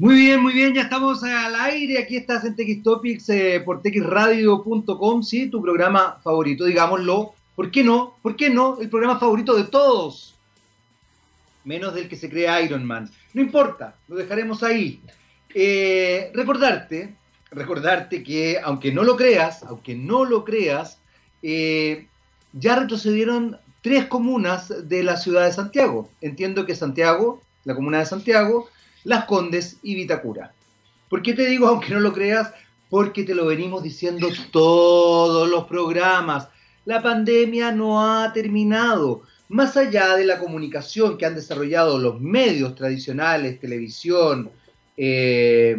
Muy bien, muy bien, ya estamos al aire. Aquí estás en TX Topics eh, por txradio.com, sí, tu programa favorito, digámoslo. ¿Por qué no? ¿Por qué no? El programa favorito de todos. Menos del que se cree Iron Man. No importa, lo dejaremos ahí. Eh, recordarte, recordarte que aunque no lo creas, aunque no lo creas, eh, ya retrocedieron tres comunas de la ciudad de Santiago. Entiendo que Santiago, la comuna de Santiago, las Condes y Vitacura. ¿Por qué te digo, aunque no lo creas? Porque te lo venimos diciendo todos los programas. La pandemia no ha terminado. Más allá de la comunicación que han desarrollado los medios tradicionales, televisión, eh,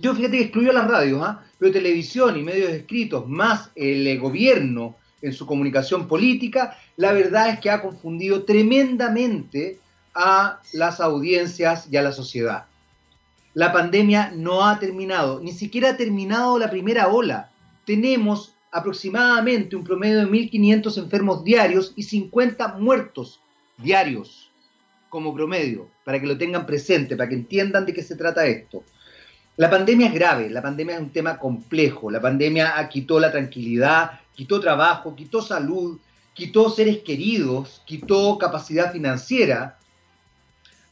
yo fíjate que excluyo las radios, ¿ah? pero televisión y medios escritos, más el gobierno en su comunicación política, la verdad es que ha confundido tremendamente a las audiencias y a la sociedad. La pandemia no ha terminado, ni siquiera ha terminado la primera ola. Tenemos aproximadamente un promedio de 1.500 enfermos diarios y 50 muertos diarios como promedio, para que lo tengan presente, para que entiendan de qué se trata esto. La pandemia es grave, la pandemia es un tema complejo, la pandemia quitó la tranquilidad, quitó trabajo, quitó salud, quitó seres queridos, quitó capacidad financiera,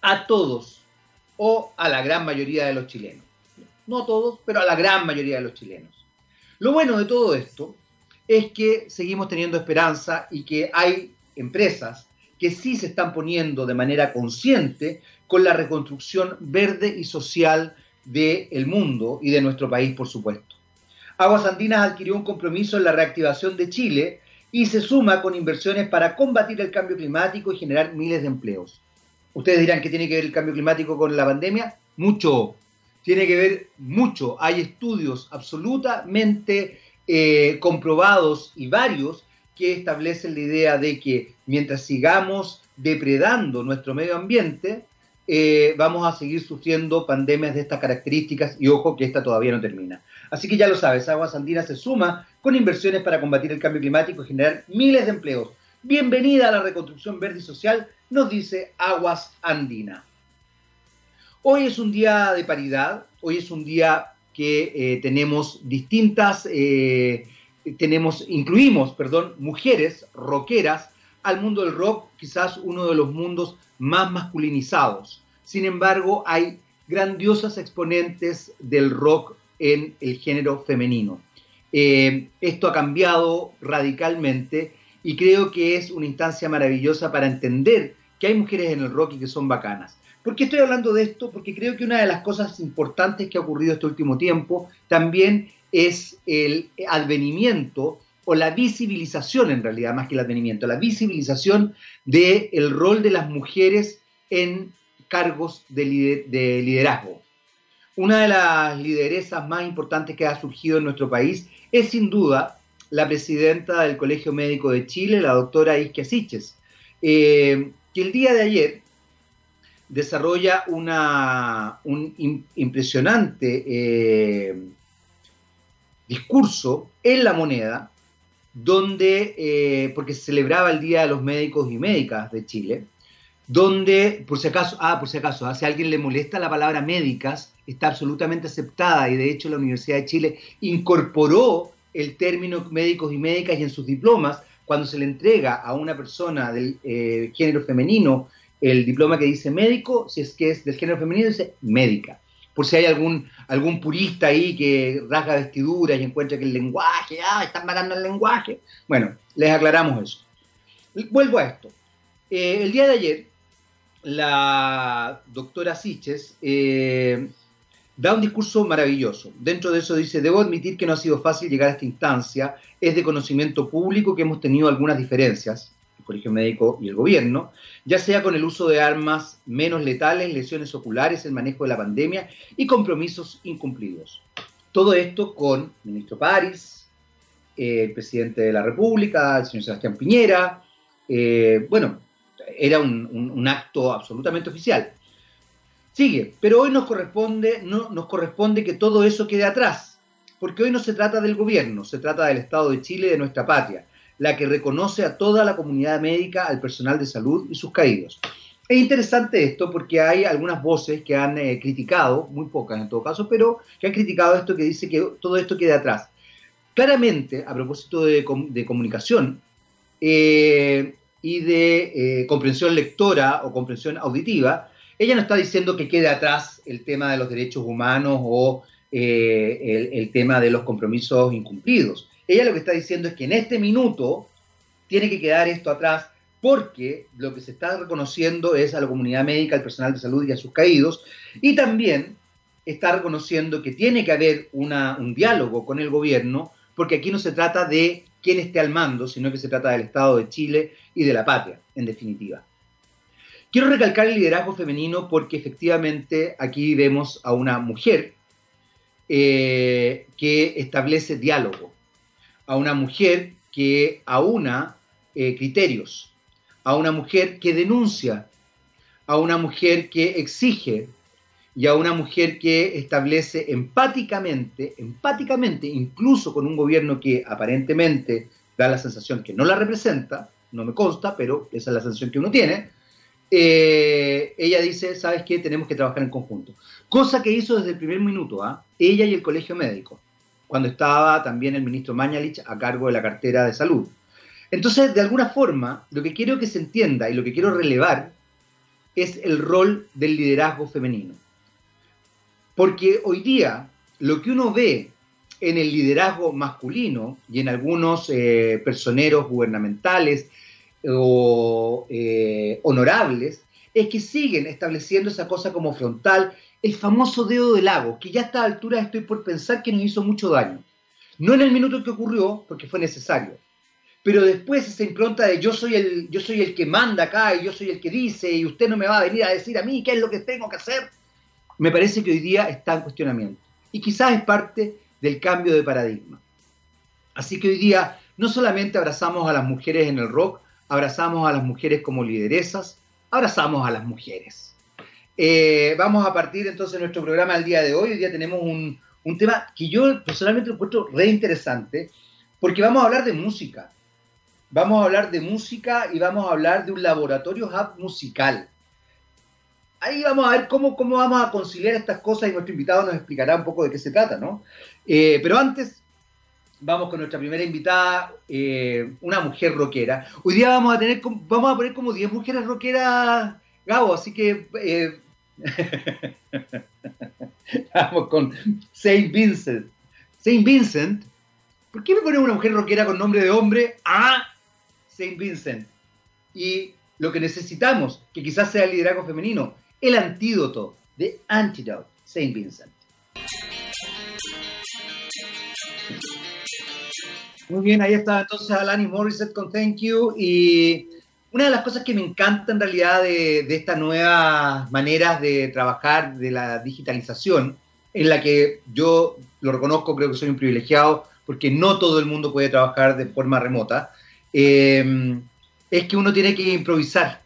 a todos o a la gran mayoría de los chilenos. No a todos, pero a la gran mayoría de los chilenos. Lo bueno de todo esto es que seguimos teniendo esperanza y que hay empresas que sí se están poniendo de manera consciente con la reconstrucción verde y social del mundo y de nuestro país, por supuesto. Aguas Andinas adquirió un compromiso en la reactivación de Chile y se suma con inversiones para combatir el cambio climático y generar miles de empleos. Ustedes dirán que tiene que ver el cambio climático con la pandemia. Mucho, tiene que ver mucho. Hay estudios absolutamente eh, comprobados y varios que establecen la idea de que mientras sigamos depredando nuestro medio ambiente, eh, vamos a seguir sufriendo pandemias de estas características y ojo que esta todavía no termina. Así que ya lo sabes, Aguas Andinas se suma con inversiones para combatir el cambio climático y generar miles de empleos. Bienvenida a la reconstrucción verde y social nos dice Aguas Andina. Hoy es un día de paridad, hoy es un día que eh, tenemos distintas, eh, tenemos, incluimos, perdón, mujeres rockeras al mundo del rock, quizás uno de los mundos más masculinizados. Sin embargo, hay grandiosas exponentes del rock en el género femenino. Eh, esto ha cambiado radicalmente y creo que es una instancia maravillosa para entender que hay mujeres en el rock y que son bacanas. ¿Por qué estoy hablando de esto? Porque creo que una de las cosas importantes que ha ocurrido este último tiempo también es el advenimiento o la visibilización en realidad, más que el advenimiento, la visibilización del el rol de las mujeres en cargos de, de liderazgo. Una de las lideresas más importantes que ha surgido en nuestro país es sin duda la presidenta del Colegio Médico de Chile, la doctora Isquia. Eh, que el día de ayer desarrolla una, un impresionante eh, discurso en la moneda, donde, eh, porque se celebraba el Día de los Médicos y Médicas de Chile, donde, por si acaso, ah, por si acaso, ah, si a alguien le molesta la palabra médicas, está absolutamente aceptada y de hecho la Universidad de Chile incorporó el término médicos y médicas y en sus diplomas cuando se le entrega a una persona del eh, género femenino el diploma que dice médico, si es que es del género femenino, dice médica. Por si hay algún, algún purista ahí que rasga vestiduras y encuentra que el lenguaje, ah, están matando el lenguaje. Bueno, les aclaramos eso. Vuelvo a esto. Eh, el día de ayer, la doctora Siches eh, da un discurso maravilloso. Dentro de eso dice, debo admitir que no ha sido fácil llegar a esta instancia, es de conocimiento público que hemos tenido algunas diferencias, el Colegio Médico y el gobierno, ya sea con el uso de armas menos letales, lesiones oculares, el manejo de la pandemia y compromisos incumplidos. Todo esto con el ministro París, el presidente de la República, el señor Sebastián Piñera. Eh, bueno, era un acto absolutamente oficial. Sigue, pero hoy nos corresponde, no, nos corresponde que todo eso quede atrás, porque hoy no se trata del gobierno, se trata del Estado de Chile, de nuestra patria, la que reconoce a toda la comunidad médica, al personal de salud y sus caídos. Es interesante esto porque hay algunas voces que han eh, criticado, muy pocas en todo caso, pero que han criticado esto que dice que todo esto queda atrás. Claramente, a propósito de, comunicación eh, y de eh, comprensión lectora o comprensión auditiva, ella no está diciendo que quede atrás el tema de los derechos humanos o el tema de los compromisos incumplidos. Ella lo que está diciendo es que en este minuto tiene que quedar esto atrás porque lo que se está reconociendo es a la comunidad médica, al personal de salud y a sus caídos, y también está reconociendo que tiene que haber un diálogo con el gobierno, porque aquí no se trata de quién esté al mando, sino que se trata del Estado de Chile y de la patria, en definitiva. Quiero recalcar el liderazgo femenino porque efectivamente aquí vemos a una mujer eh, que establece diálogo, a una mujer que aúna eh, criterios, a una mujer que denuncia, a una mujer que exige y a una mujer que establece empáticamente, empáticamente, incluso con un gobierno que aparentemente da la sensación que no la representa, no me consta, pero esa es la sensación que uno tiene, eh, ella dice, ¿sabes qué? Tenemos que trabajar en conjunto. Cosa que hizo desde el primer minuto, ¿ah? ella y el colegio médico, cuando estaba también el ministro Mañalich a cargo de la cartera de salud. Entonces, de alguna forma, lo que quiero que se entienda y lo que quiero relevar es el rol del liderazgo femenino. Porque hoy día lo que uno ve en el liderazgo masculino y en algunos eh, personeros gubernamentales o eh, honorables es que siguen estableciendo esa cosa como frontal, el famoso dedo del lago, que ya a esta altura estoy por pensar que nos hizo mucho daño. No en el minuto que ocurrió, porque fue necesario, pero después esa impronta de yo soy el yo soy el que manda acá y yo soy el que dice y usted no me va a venir a decir a mí qué es lo que tengo que hacer, me parece que hoy día está en cuestionamiento. Y quizás es parte del cambio de paradigma. Así que hoy día no solamente abrazamos a las mujeres en el rock, abrazamos a las mujeres como lideresas, abrazamos a las mujeres. Eh, vamos a partir entonces nuestro programa el día de hoy. Hoy día tenemos un, un tema que yo personalmente encuentro re interesante, porque vamos a hablar de música vamos a hablar de música y vamos a hablar de un laboratorio hub musical. Ahí vamos a ver cómo, cómo vamos a conciliar estas cosas y nuestro invitado nos explicará un poco de qué se trata, ¿no? Eh, pero antes, vamos con nuestra primera invitada, eh, una mujer rockera. Hoy día vamos a tener, vamos a poner como 10 mujeres rockeras, Gabo, así que eh, vamos con Saint Vincent. Saint Vincent, ¿por qué me ponen una mujer rockera con nombre de hombre? Ah, Saint Vincent. Y lo que necesitamos, que quizás sea el liderazgo femenino, el antídoto, de Antidote, Saint Vincent. Muy bien, ahí está entonces Alani Morissette con Thank You. Y una de las cosas que me encanta en realidad de, de estas nuevas maneras de trabajar, de la digitalización, en la que yo lo reconozco, creo que soy un privilegiado, porque no todo el mundo puede trabajar de forma remota. Em, es que uno tiene que improvisar,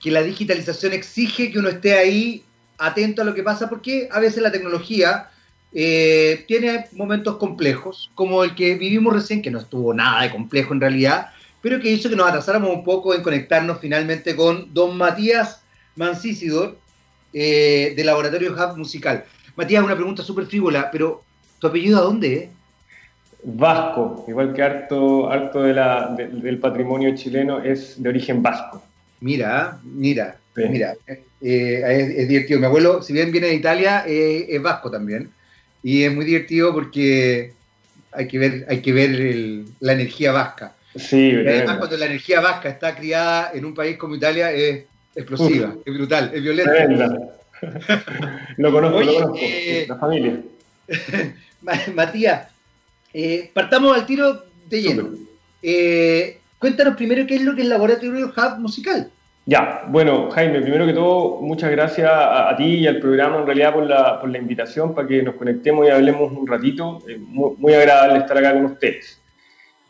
que la digitalización exige que uno esté ahí atento a lo que pasa, porque a veces la tecnología eh, tiene momentos complejos, como el que vivimos recién, que no estuvo nada de complejo en realidad, pero que hizo que nos atrasáramos un poco en conectarnos finalmente con don Matías Mancisidor, eh, de Laboratorio Hub Musical. Matías, una pregunta súper frívola, pero ¿tu apellido a dónde es? vasco, igual que harto, harto de la, del patrimonio chileno es de origen vasco. Mira, mira, mira, eh, es, divertido. Mi abuelo, si bien viene de Italia, eh, es vasco también. Y es muy divertido porque hay que ver, hay que ver la energía vasca. Sí, además, cuando la energía vasca está criada en un país como Italia, es explosiva, es brutal, es violenta. lo conozco, lo conozco, eh, la familia. Matías, eh, partamos al tiro de lleno. Eh, cuéntanos primero qué es lo que es el Laboratorio Hub Musical. Ya, bueno, Jaime, primero que todo, muchas gracias a, ti y al programa en realidad por la, por la, invitación para que nos conectemos y hablemos un ratito. muy, agradable estar acá con ustedes.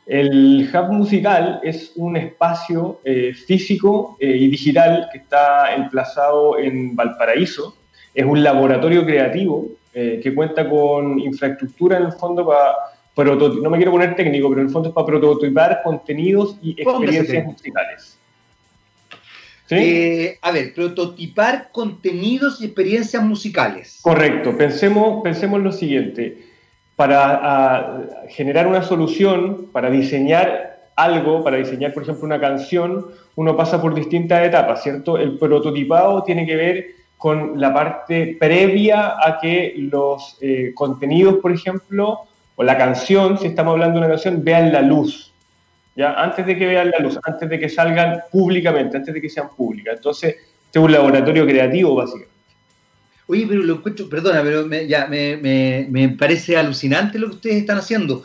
El Hub Musical es un espacio eh, físico y digital que está emplazado en Valparaíso. Es un laboratorio creativo que cuenta con infraestructura en el fondo para no me quiero poner técnico, pero en el fondo es para prototipar contenidos y experiencias musicales. Eh, a ver, prototipar contenidos y experiencias musicales. Correcto, pensemos, pensemos lo siguiente. Para generar una solución, para diseñar algo, para diseñar, por ejemplo, una canción, uno pasa por distintas etapas, ¿cierto? El prototipado tiene que ver con la parte previa a que los eh, contenidos, por ejemplo, o la canción, si estamos hablando de una canción, vean la luz, ¿ya? Antes de que vean la luz, antes de que salgan públicamente, antes de que sean públicas. Entonces, este es un laboratorio creativo, básicamente. Oye, pero lo encuentro, perdona, pero me, ya, me, parece alucinante lo que ustedes están haciendo.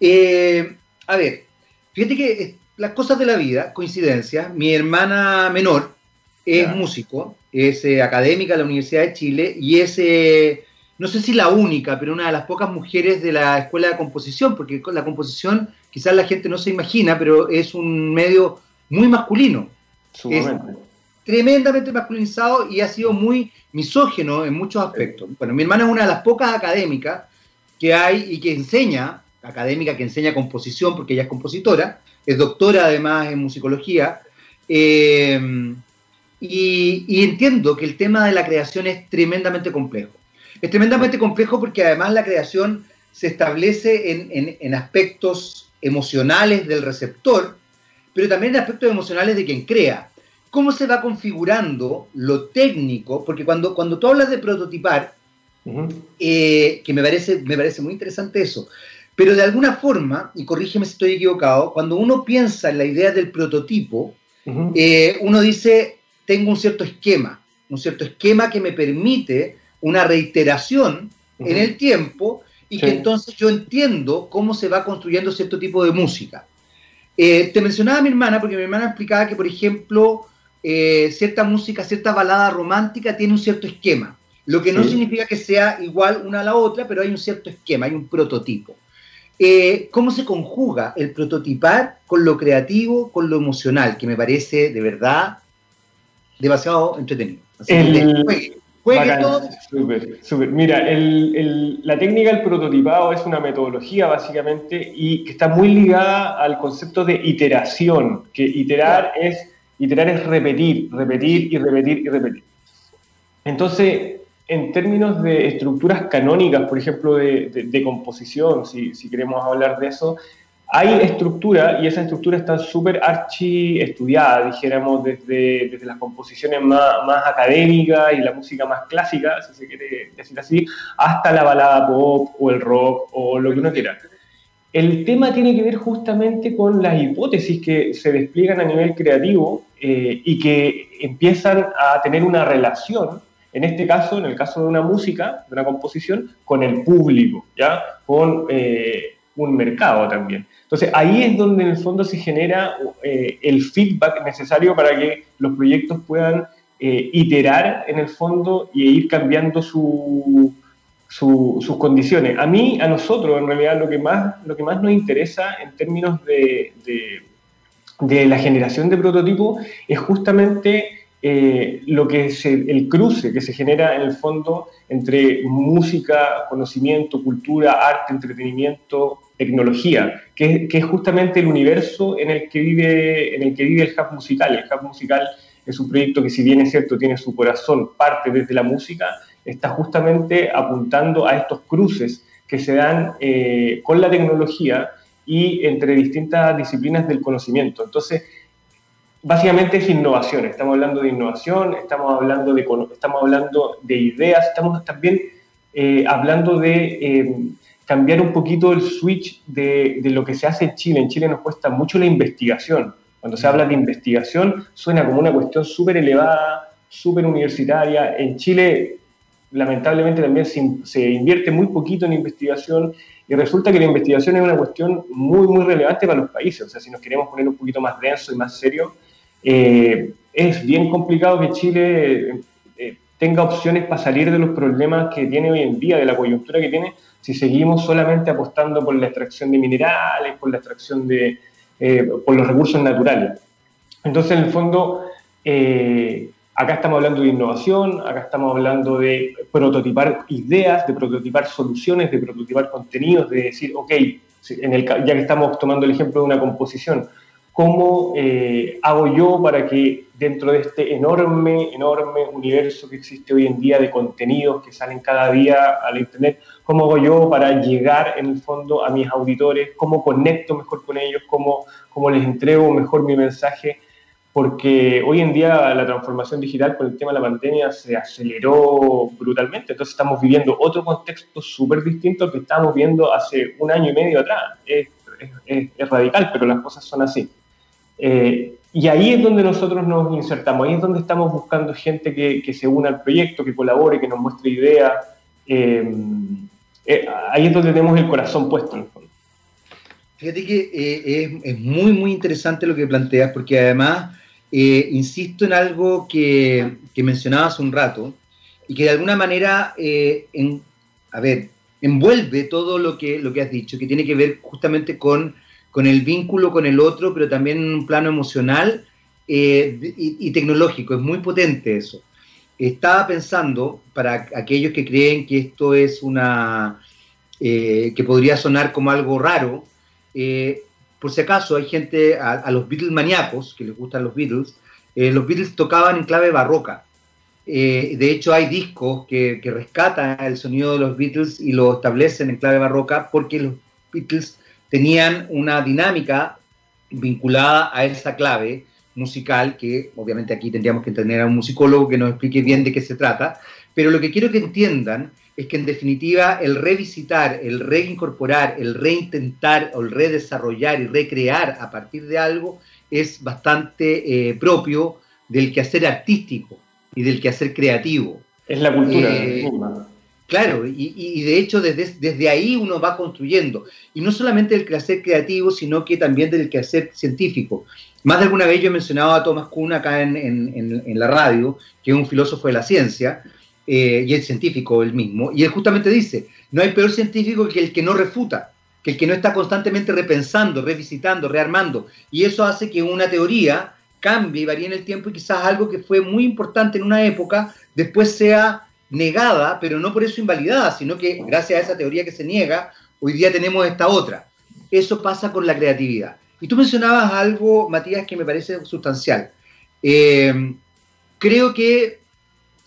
Eh, a ver, fíjate que las cosas de la vida, coincidencia, mi hermana menor es músico, es eh, académica de la Universidad de Chile y es, eh, no sé si la única, pero una de las pocas mujeres de la escuela de composición, porque la composición quizás la gente no se imagina, pero es un medio muy masculino. tremendamente masculinizado y ha sido muy misógeno en muchos aspectos. Bueno, mi hermana es una de las pocas académicas que hay y que enseña, académica que enseña composición, porque ella es compositora, es doctora además en musicología, eh, y, entiendo que el tema de la creación es tremendamente complejo. Es tremendamente complejo porque además la creación se establece en aspectos emocionales del receptor, pero también en aspectos emocionales de quien crea. ¿Cómo se va configurando lo técnico? Porque cuando, cuando tú hablas de prototipar, eh, que me parece, me parece muy interesante eso, pero de alguna forma, y corrígeme si estoy equivocado, cuando uno piensa en la idea del prototipo, eh, uno dice, tengo un cierto esquema, un cierto esquema que me permite una reiteración en el tiempo y que entonces yo entiendo cómo se va construyendo cierto tipo de música. Eh, te mencionaba a mi hermana, porque mi hermana explicaba que, por ejemplo, eh, cierta música, cierta balada romántica tiene un cierto esquema, lo que no significa que sea igual una a la otra, pero hay un cierto esquema, hay un prototipo. Eh, ¿Cómo se conjuga el prototipar con lo creativo, con lo emocional, que me parece de verdad demasiado entretenido? Así Mira, la técnica del prototipado es una metodología básicamente y que está muy ligada al concepto de iteración, que iterar es iterar es repetir, repetir y repetir y repetir. Entonces, en términos de estructuras canónicas, por ejemplo, de, composición, si, si, queremos hablar de eso, hay estructura y esa estructura está súper archi estudiada, dijéramos, desde, desde las composiciones más, más, académicas y la música más clásica, si se quiere decir así, hasta la balada pop o el rock o lo que uno quiera. El tema tiene que ver justamente con las hipótesis que se despliegan a nivel creativo eh, y que empiezan a tener una relación, en este caso, en el caso de una música, de una composición, con el público, ¿ya? Con eh, un mercado también. Entonces ahí es donde en el fondo se genera eh, el feedback necesario para que los proyectos puedan eh, iterar en el fondo y ir cambiando sus condiciones. A mí, a nosotros, en realidad, lo que más, lo que más nos interesa en términos de, de, la generación de prototipos es justamente eh, lo que es el, cruce que se genera en el fondo entre música, conocimiento, cultura, arte, entretenimiento, tecnología, que, es justamente el universo en el que vive, en el que vive el hub musical. El hub musical es un proyecto que si bien es cierto tiene su corazón, parte desde la música, está justamente apuntando a estos cruces que se dan eh, con la tecnología y entre distintas disciplinas del conocimiento. Entonces, básicamente es innovación. Estamos hablando de innovación, estamos hablando de, estamos hablando de ideas, estamos también eh, hablando de eh, cambiar un poquito el switch de, lo que se hace en Chile. En Chile nos cuesta mucho la investigación. Cuando se habla de investigación suena como una cuestión súper elevada, súper universitaria. En Chile, lamentablemente, también se, invierte muy poquito en investigación y resulta que la investigación es una cuestión muy, muy relevante para los países. O sea, si nos queremos poner un poquito más denso y más serio, eh, es bien complicado que Chile tenga opciones para salir de los problemas que tiene hoy en día, de la coyuntura que tiene, si seguimos solamente apostando por la extracción de minerales, por la extracción de, eh, por los recursos naturales. Entonces, en el fondo, eh, acá estamos hablando de innovación, acá estamos hablando de prototipar ideas, de prototipar soluciones, de prototipar contenidos, de decir, ok, en el, ya que estamos tomando el ejemplo de una composición, cómo eh, hago yo para que dentro de este enorme, enorme universo que existe hoy en día de contenidos que salen cada día al Internet, cómo hago yo para llegar en el fondo a mis auditores, cómo conecto mejor con ellos, cómo, cómo les entrego mejor mi mensaje, porque hoy en día la transformación digital con el tema de la pandemia se aceleró brutalmente, entonces estamos viviendo otro contexto súper distinto al que estábamos viendo hace un año y medio atrás. Es, es radical, pero las cosas son así. Eh, y ahí es donde nosotros nos insertamos, ahí es donde estamos buscando gente que, se una al proyecto, que colabore, que nos muestre ideas. Eh, eh, ahí es donde tenemos el corazón puesto. Fíjate que es, muy, muy interesante lo que planteas, porque además insisto en algo que, que, mencionaba hace un rato, y que de alguna manera, a ver, envuelve todo lo que, lo que has dicho, que tiene que ver justamente con con el vínculo con el otro, pero también en un plano emocional eh, y, tecnológico. Es muy potente eso. Estaba pensando, para aquellos que creen que esto es una, eh, que podría sonar como algo raro, eh, por si acaso hay gente, a, los Beatles maníacos, que les gustan los Beatles, los Beatles tocaban en clave barroca. de hecho, hay discos que, que rescatan el sonido de los Beatles y lo establecen en clave barroca porque los Beatles tenían una dinámica vinculada a esa clave musical, que obviamente aquí tendríamos que tener a un musicólogo que nos explique bien de qué se trata, pero lo que quiero que entiendan es que en definitiva el revisitar, el reincorporar, el reintentar o el redesarrollar y recrear a partir de algo es bastante eh, propio del quehacer artístico y del quehacer creativo. Es la cultura. Eh, Claro, y, de hecho desde, ahí uno va construyendo. Y no solamente del quehacer creativo, sino que también del quehacer científico. Más de alguna vez yo he mencionado a Thomas Kuhn acá en, la radio, que es un filósofo de la ciencia, eh, y es científico él mismo, y él justamente dice, no hay peor científico que el que no refuta, que el que no está constantemente repensando, revisitando, rearmando. Y eso hace que una teoría cambie y varíe en el tiempo y quizás algo que fue muy importante en una época, después sea negada, pero no por eso invalidada, sino que gracias a esa teoría que se niega, hoy día tenemos esta otra. Eso pasa con la creatividad. Y tú mencionabas algo, Matías, que me parece sustancial. Eh, creo que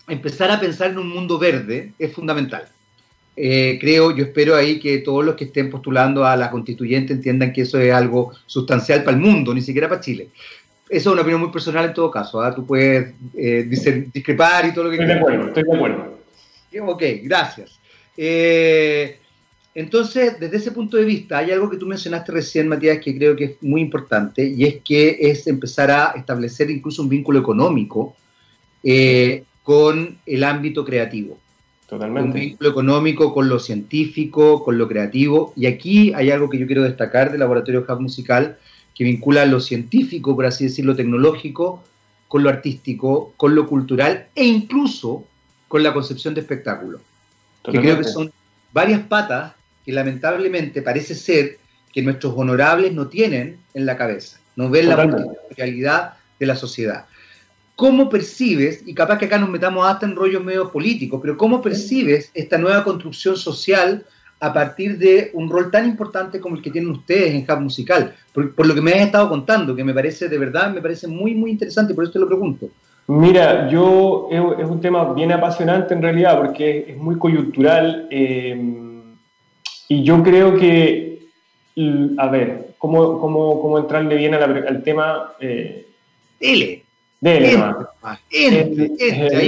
empezar a pensar en un mundo verde es fundamental. Eh, creo, yo espero ahí que todos los que estén postulando a la constituyente entiendan que eso es algo sustancial para el mundo, ni siquiera para Chile. Eso es una opinión muy personal en todo caso. ¿ah? Tú puedes eh, discrepar y todo lo que quieras. Estoy de acuerdo, estoy de acuerdo. Ok, gracias. Eh, entonces, desde ese punto de vista, hay algo que tú mencionaste recién, Matías, que creo que es muy importante, y es que es empezar a establecer incluso un vínculo económico eh, con el ámbito creativo. Totalmente. Un vínculo económico con lo científico, con lo creativo. Y aquí hay algo que yo quiero destacar del Laboratorio Hub Musical, que vincula lo científico, por así decirlo, tecnológico, con lo artístico, con lo cultural e incluso con la concepción de espectáculo. Que creo que son varias patas que lamentablemente parece ser que nuestros honorables no tienen en la cabeza, no ven la multiculturalidad de la sociedad. ¿Cómo percibes, y capaz que acá nos metamos hasta en rollos medio políticos, pero cómo percibes esta nueva construcción social a partir de un rol tan importante como el que tienen ustedes en Hub Musical, por, lo que me has estado contando, que me parece de verdad, me parece muy, muy interesante, por eso te lo pregunto. Mira, yo es, un tema bien apasionante en realidad, porque es, muy coyuntural, eh, y yo creo que, a ver, ¿cómo, cómo, cómo entrarle bien al tema? Eh, Dele. Dele, ahí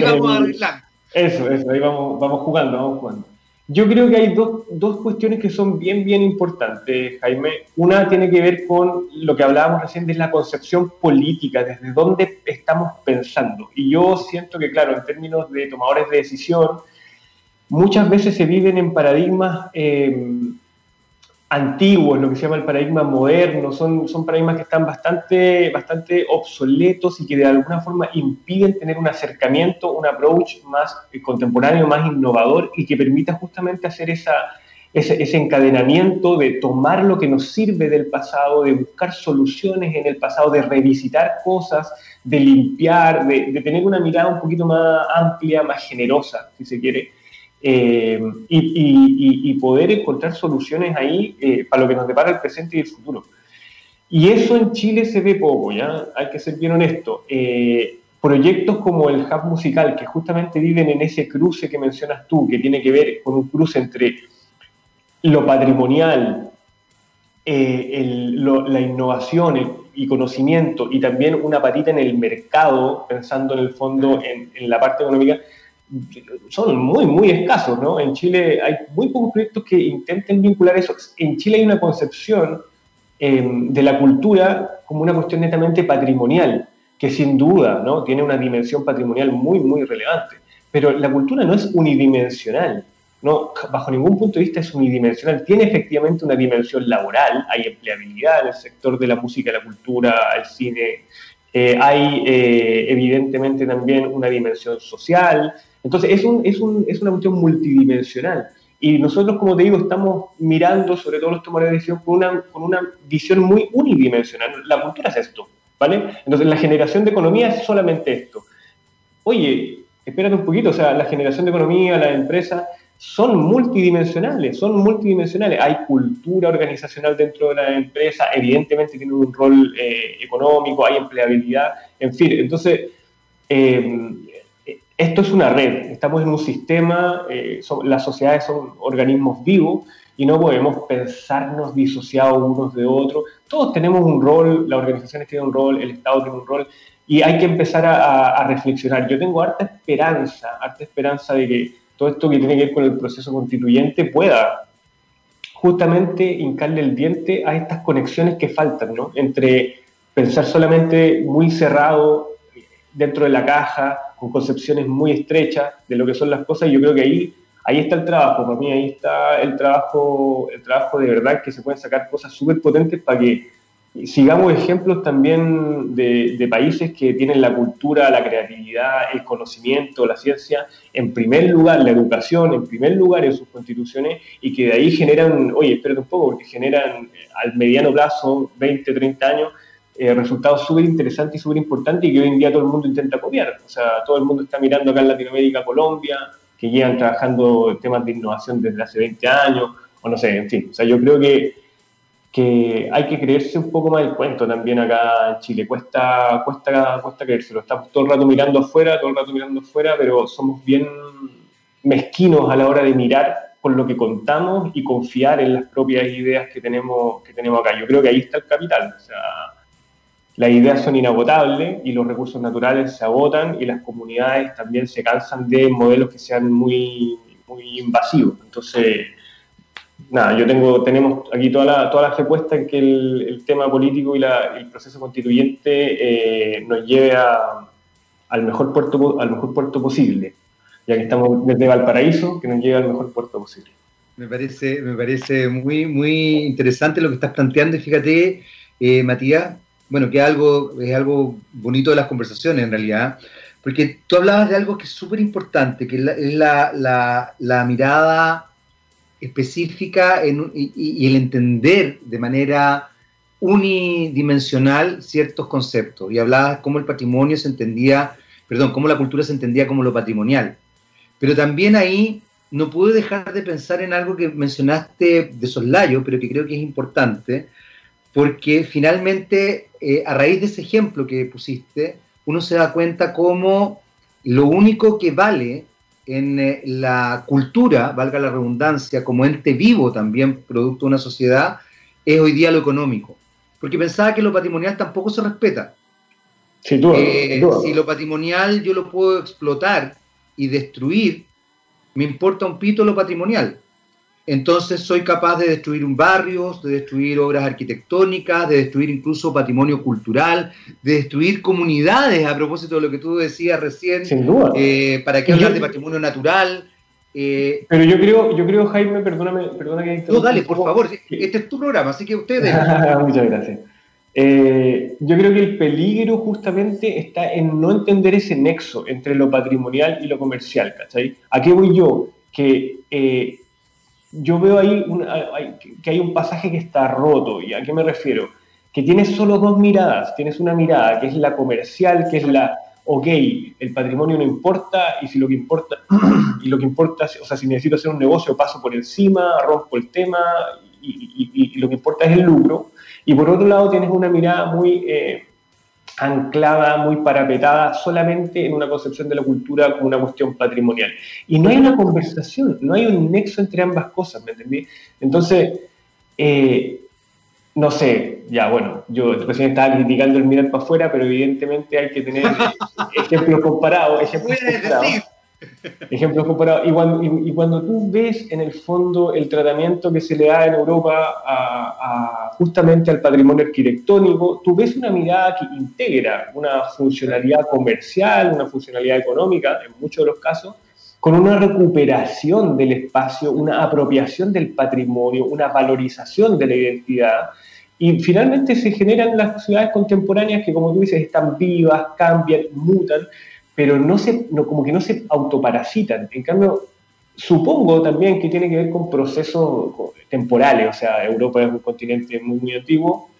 vamos a arreglar. Eso, eso, ahí vamos, vamos jugando, vamos jugando. Yo creo que hay dos, dos, cuestiones que son bien, bien importantes, Jaime. Una tiene que ver con lo que hablábamos recién de la concepción política, desde dónde estamos pensando. Y yo siento que, claro, en términos de tomadores de decisión, muchas veces se viven en paradigmas eh, antiguos, lo que se llama el paradigma moderno, son, son paradigmas que están bastante, bastante obsoletos y que de alguna forma impiden tener un acercamiento, un approach más eh, contemporáneo, más innovador y que permita justamente hacer esa, ese, encadenamiento de tomar lo que nos sirve del pasado, de buscar soluciones en el pasado, de revisitar cosas, de limpiar, de tener una mirada un poquito más amplia, más generosa, si se quiere, eh, y, poder encontrar soluciones ahí eh, para lo que nos depara el presente y el futuro. Y eso en Chile se ve poco, ¿ya? Hay que ser bien honesto. Eh, proyectos como el Hub Musical, que justamente viven en ese cruce que mencionas tú, que tiene que ver con un cruce entre lo patrimonial, eh, la innovación y conocimiento y también una patita en el mercado, pensando en el fondo en, la parte económica, son muy, muy escasos, ¿no? En Chile hay muy pocos proyectos que intenten vincular eso. En Chile hay una concepción em, de la cultura como una cuestión netamente patrimonial, que sin duda, ¿no? Tiene una dimensión patrimonial muy, muy relevante. Pero la cultura no es unidimensional no, bajo ningún punto de vista es unidimensional. Tiene efectivamente una dimensión laboral, hay empleabilidad en el sector de la música, la cultura, el cine, eh, hay eh, evidentemente también una dimensión social. Entonces es, un, es, un, es, una cuestión multidimensional. Y nosotros, como te digo, estamos mirando sobre todo los tomadores de decisión con una, con una visión muy unidimensional. La cultura es esto, ¿vale? Entonces la generación de economía es solamente esto. Oye, espérate un poquito, o sea, la generación de economía, la empresa son multidimensionales, son multidimensionales. Hay cultura organizacional dentro de la empresa, evidentemente tienen un rol eh, económico, hay empleabilidad, en fin. Entonces, eh, esto es una red, estamos en un sistema, eh, las sociedades son organismos vivos y no podemos pensarnos disociados unos de otros. Todos tenemos un rol, las organizaciones tienen un rol, el Estado tiene un rol y hay que empezar a, a reflexionar. Yo tengo harta esperanza, harta esperanza de que todo esto que tiene que ver con el proceso constituyente pueda justamente hincarle el diente a estas conexiones que faltan, ¿no? Entre pensar solamente muy cerrado dentro de la caja, con concepciones muy estrechas de lo que son las cosas, y yo creo que ahí, ahí está el trabajo, para mí ahí está el trabajo, el trabajo de verdad, que se pueden sacar cosas súper potentes para que sigamos ejemplos también de, países que tienen la cultura, la creatividad, el conocimiento, la ciencia, en primer lugar, la educación, en primer lugar en sus constituciones, y que de ahí generan, oye, espérate un poco, porque generan eh, al mediano plazo, 20, 30 años, eh, resultados súper interesantes y súper importantes y que hoy en día todo el mundo intenta copiar. O sea, todo el mundo está mirando acá en Latinoamérica, Colombia, que llevan trabajando temas de innovación desde hace 20 años, o no sé, en fin. O sea, yo creo que que hay que creerse un poco más el cuento también acá en Chile. Cuesta, cuesta, cuesta creérselo. Estamos todo el rato mirando afuera, todo el rato mirando afuera, pero somos bien mezquinos a la hora de mirar por lo que contamos y confiar en las propias ideas que tenemos, que tenemos acá. Yo creo que ahí está el capital. O sea, las ideas son inagotables y los recursos naturales se agotan y las comunidades también se cansan de modelos que sean muy, muy invasivos. Entonces, nada, yo tengo, tenemos aquí toda la, toda la en que el, tema político y el proceso constituyente eh, nos lleve al, mejor puerto, al mejor puerto posible, ya que estamos desde Valparaíso, que nos lleve al mejor puerto posible. Me parece, me parece muy, muy interesante lo que estás planteando y fíjate, eh, Matías, bueno, que algo, es algo bonito de las conversaciones en realidad, porque tú hablabas de algo que es súper importante, que es la, la, mirada específica y, el entender de manera unidimensional ciertos conceptos. Y hablabas cómo el patrimonio se entendía, perdón, cómo la cultura se entendía como lo patrimonial. Pero también ahí no pude dejar de pensar en algo que mencionaste de soslayo, pero que creo que es importante, porque finalmente, eh, a raíz de ese ejemplo que pusiste, uno se da cuenta cómo lo único que vale en eh, la cultura, valga la redundancia, como ente vivo también, producto de una sociedad, es hoy día lo económico. Porque pensaba que lo patrimonial tampoco se respeta. Eh, si lo patrimonial yo lo puedo explotar y destruir, me importa un pito lo patrimonial entonces soy capaz de destruir un barrio, de destruir obras arquitectónicas, de destruir incluso patrimonio cultural, de destruir comunidades, a propósito de lo que tú decías recién. Sin duda. Eh, ¿Para qué hablar de patrimonio natural? Eh, Pero yo creo, yo creo, Jaime, perdóname, perdona que... No, dale, por favor, este es tu programa, así que ustedes... Muchas gracias. Eh, yo creo que el peligro justamente está en no entender ese nexo entre lo patrimonial y lo comercial, ¿cachai? ¿A qué voy yo? Que yo veo ahí que hay un pasaje que está roto. ¿Y a qué me refiero? Que tienes solo dos miradas. Tienes una mirada que es la comercial, que es la, ok, el patrimonio no importa y si lo que importa, y lo que importa, o sea, si necesito hacer un negocio paso por encima, rompo el tema y, lo que importa es el lucro. Y por otro lado tienes una mirada muy eh, anclada, muy parapetada solamente en una concepción de la cultura como una cuestión patrimonial. Y no hay una conversación, no hay un nexo entre ambas cosas, ¿me entendí? Entonces, eh, no sé, ya bueno, yo recién estaba criticando el mirar para afuera, pero evidentemente hay que tener ejemplos comparados, ejemplos comparados. Ejemplos comparados. Y cuando, y, cuando, tú ves en el fondo el tratamiento que se le da en Europa a, justamente al patrimonio arquitectónico, tú ves una mirada que integra una funcionalidad comercial, una funcionalidad económica, en muchos de los casos, con una recuperación del espacio, una apropiación del patrimonio, una valorización de la identidad. Y finalmente se generan las ciudades contemporáneas que, como tú dices, están vivas, cambian, mutan, pero no se, no, como que no se autoparasitan. En cambio, supongo también que tiene que ver con procesos temporales, o sea, Europa es un continente muy, muy antiguo,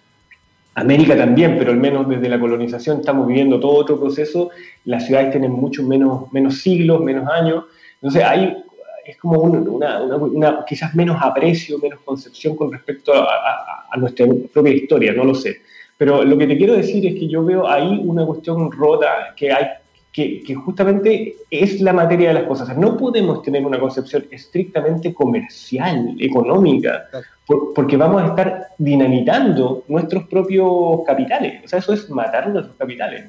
América también, pero al menos desde la colonización estamos viviendo todo otro proceso, las ciudades tienen mucho menos, menos siglos, menos años, entonces hay, es como una, una, quizás menos aprecio, menos concepción con respecto a, a nuestra propia historia, no lo sé. Pero lo que te quiero decir es que yo veo ahí una cuestión rota que hay que, justamente es la materia de las cosas. no podemos tener una concepción estrictamente comercial, económica, porque vamos a estar dinamitando nuestros propios capitales. O sea, eso es matar nuestros capitales,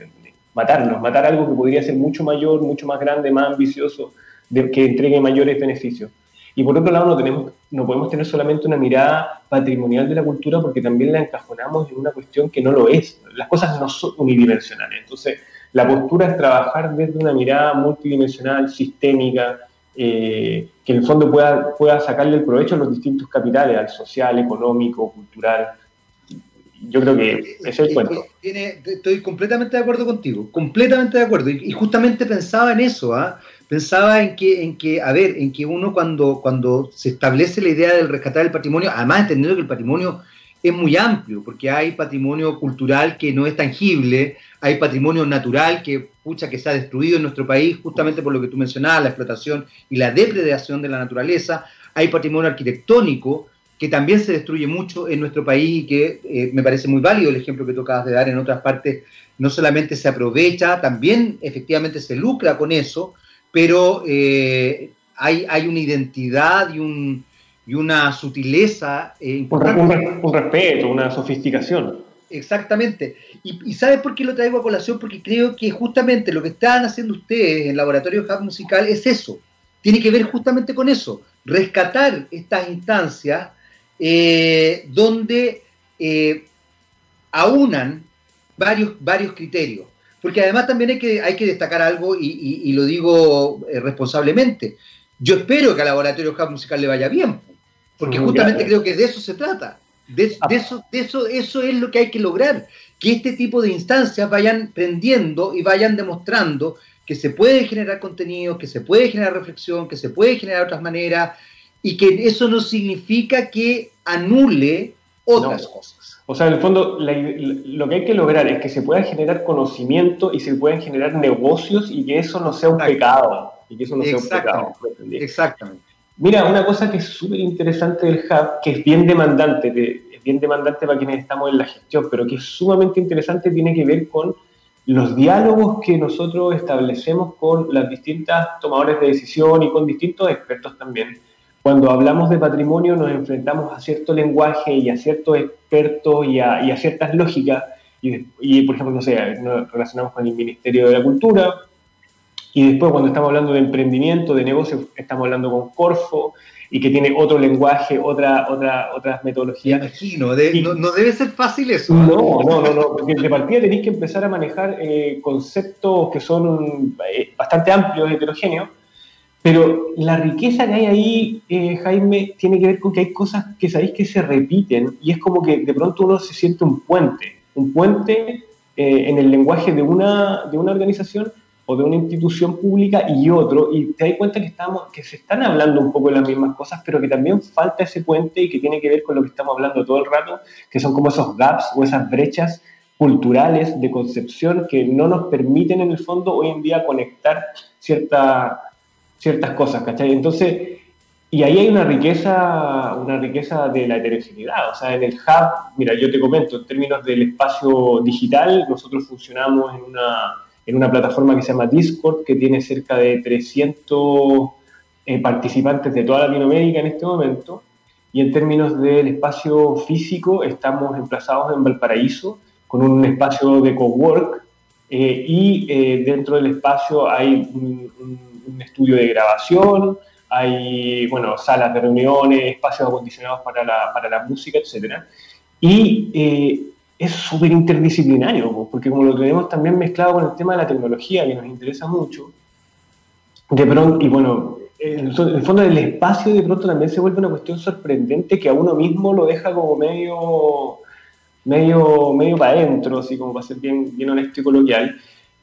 matarlos, matar algo que podría ser mucho mayor, mucho más grande, más ambicioso, de, que entregue mayores beneficios. Y por otro lado, no, tenemos, no podemos tener solamente una mirada patrimonial de la cultura porque también la encajonamos en una cuestión que no lo es. Las cosas no son unidimensionales. Entonces, la postura es trabajar desde una mirada multidimensional, sistémica, eh, que en el fondo pueda, pueda sacarle el provecho a los distintos capitales, al social, económico, cultural. Yo creo que ese es el cuento. estoy completamente de acuerdo contigo, completamente de acuerdo. Y, justamente pensaba en eso, ¿ah? pensaba en que, en que, a ver, en que uno cuando, cuando se establece la idea del rescatar el patrimonio, además entendiendo que el patrimonio es muy amplio, porque hay patrimonio cultural que no es tangible, hay patrimonio natural que, pucha, que se ha destruido en nuestro país justamente por lo que tú mencionabas, la explotación y la depredación de la naturaleza, hay patrimonio arquitectónico que también se destruye mucho en nuestro país y que eh, me parece muy válido el ejemplo que tú acabas de dar en otras partes, no solamente se aprovecha, también efectivamente se lucra con eso, pero eh, hay, hay una identidad y un, y una sutileza eh, importante. Un, respeto, una sofisticación. Exactamente. Y, ¿sabes por qué lo traigo a colación? Porque creo que justamente lo que están haciendo ustedes en Laboratorio Hub Musical es eso. Tiene que ver justamente con eso. Rescatar estas instancias eh, donde eh, aunan varios, varios criterios. Porque además también hay que, hay que destacar algo, y, lo digo responsablemente. Yo espero que al Laboratorio Hub Musical le vaya bien porque justamente creo que de eso se trata. De, ah. eso, de eso, eso es lo que hay que lograr, que este tipo de instancias vayan prendiendo y vayan demostrando que se puede generar contenido, que se puede generar reflexión, que se puede generar otras maneras, y que eso no significa que anule otras cosas. O sea, en el fondo, lo que hay que lograr es que se pueda generar conocimiento y se puedan generar negocios y que eso no sea un pecado. Y que eso no sea un pecado. Exactamente. Mira, una cosa que es súper interesante del Hub, que es bien demandante, es bien demandante para quienes estamos en la gestión, pero que es sumamente interesante, tiene que ver con los diálogos que nosotros establecemos con las distintas tomadores de decisión y con distintos expertos también. Cuando hablamos de patrimonio nos enfrentamos a cierto lenguaje y a ciertos expertos y a, ciertas lógicas. Y, y, por ejemplo, no sé, nos relacionamos con el Ministerio de la Cultura, y después cuando estamos hablando de emprendimiento, de negocio, estamos hablando con Corfo y que tiene otro lenguaje, otra, otra, otras metodologías. imagino, no, debe ser fácil eso. ¿eh? No, no, no, no, porque de partida tenéis que empezar a manejar eh, conceptos que son eh, bastante amplios, heterogéneos, pero la riqueza que hay ahí, Jaime, tiene que ver con que hay cosas que sabéis que se repiten y es como que de pronto uno se siente un puente, un puente en el lenguaje de una, de una organización o de una institución pública y otro, y te das cuenta que, estamos, que se están hablando un poco de las mismas cosas, pero que también falta ese puente y que tiene que ver con lo que estamos hablando todo el rato, que son como esos gaps o esas brechas culturales de concepción que no nos permiten en el fondo hoy en día conectar cierta, ciertas cosas, ¿cachai? Entonces, y ahí hay una riqueza, una riqueza de la heterogeneidad. O sea, en el hub, mira, yo te comento, en términos del espacio digital, nosotros funcionamos en una, en una plataforma que se llama Discord, que tiene cerca de 300 eh, participantes de toda Latinoamérica en este momento. Y en términos del espacio físico, estamos emplazados en Valparaíso, con un espacio de cowork, eh, y eh, dentro del espacio hay un, un estudio de grabación, hay, bueno, salas de reuniones, espacios acondicionados para la, para la música, etc. Y eh, es súper interdisciplinario, porque como lo tenemos también mezclado con el tema de la tecnología, que nos interesa mucho, de pronto, y bueno, en el fondo del espacio de pronto también se vuelve una cuestión sorprendente que a uno mismo lo deja como medio medio, medio para adentro, así como para ser bien, bien honesto y coloquial.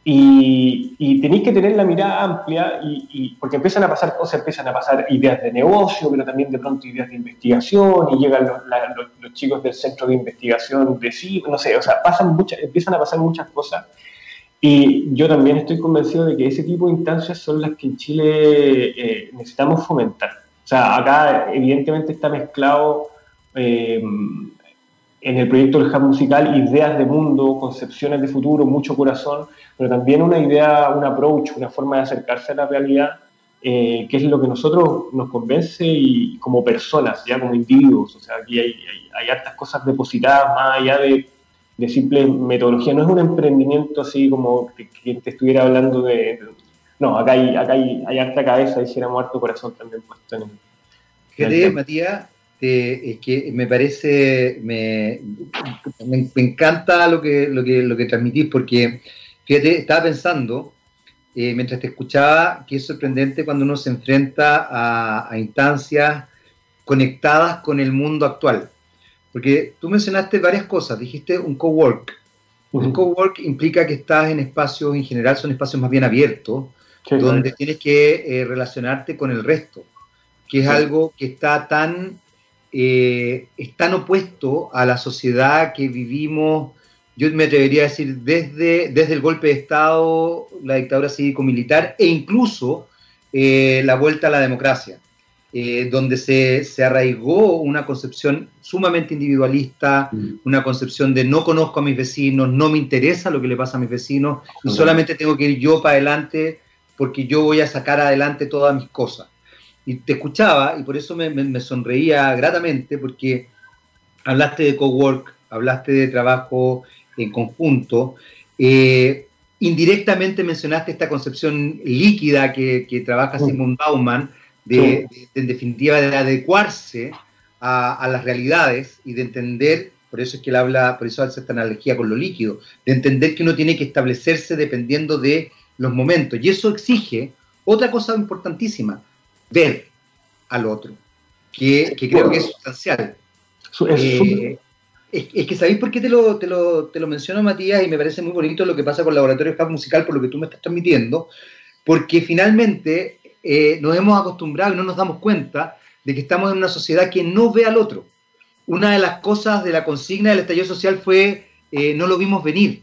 Y, tenéis que tener la mirada amplia y, porque empiezan a pasar cosas, empiezan a pasar ideas de negocio, pero también de pronto ideas de investigación y llegan los, chicos del centro de investigación de sí, no sé, o sea, pasan muchas, empiezan a pasar muchas cosas. Y yo también estoy convencido de que ese tipo de instancias son las que en Chile eh, necesitamos fomentar. O sea, acá evidentemente está mezclado eh, en el proyecto del Hub Musical ideas de mundo, concepciones de futuro, mucho corazón, pero también una idea, un approach, una forma de acercarse a la realidad, eh, que es lo que nosotros nos convence y como personas, ya como individuos. O sea, aquí hay, hay, hartas cosas depositadas más allá de, de, simple metodología. No es un emprendimiento así como que, te estuviera hablando de... no, acá hay, acá hay, hay harta cabeza, hiciéramos harto corazón también puesto en el... Matías, es que me parece, me, me, encanta lo que, lo, que, lo que transmitís, porque Fíjate, estaba pensando, eh, mientras te escuchaba, que es sorprendente cuando uno se enfrenta a, instancias conectadas con el mundo actual. Porque tú mencionaste varias cosas, dijiste un cowork. Un cowork implica que estás en espacios, en general son espacios más bien abiertos, donde tienes que eh, relacionarte con el resto, que es algo que está tan, eh, es tan opuesto a la sociedad que vivimos yo me atrevería a decir, desde, desde el golpe de Estado, la dictadura cívico-militar e incluso eh, la vuelta a la democracia, eh, donde se, se, arraigó una concepción sumamente individualista, mm. una concepción de no conozco a mis vecinos, no me interesa lo que le pasa a mis vecinos y solamente tengo que ir yo para adelante porque yo voy a sacar adelante todas mis cosas. Y te escuchaba y por eso me, me, me sonreía gratamente porque hablaste de cowork, hablaste de trabajo en conjunto. Eh, indirectamente mencionaste esta concepción líquida que, trabaja Simon Bauman, de, en definitiva de adecuarse a, las realidades y de entender, por eso es que él habla, por eso hace esta analogía con lo líquido, de entender que uno tiene que establecerse dependiendo de los momentos. Y eso exige otra cosa importantísima, ver al otro, que, creo que es sustancial. Eh, es, que ¿sabéis por qué te lo, te, lo, te lo menciono, Matías? Y me parece muy bonito lo que pasa con el Laboratorio de Musical, por lo que tú me estás transmitiendo, porque finalmente eh, nos hemos acostumbrado y no nos damos cuenta de que estamos en una sociedad que no ve al otro. Una de las cosas de la consigna del estallido social fue eh, no lo vimos venir.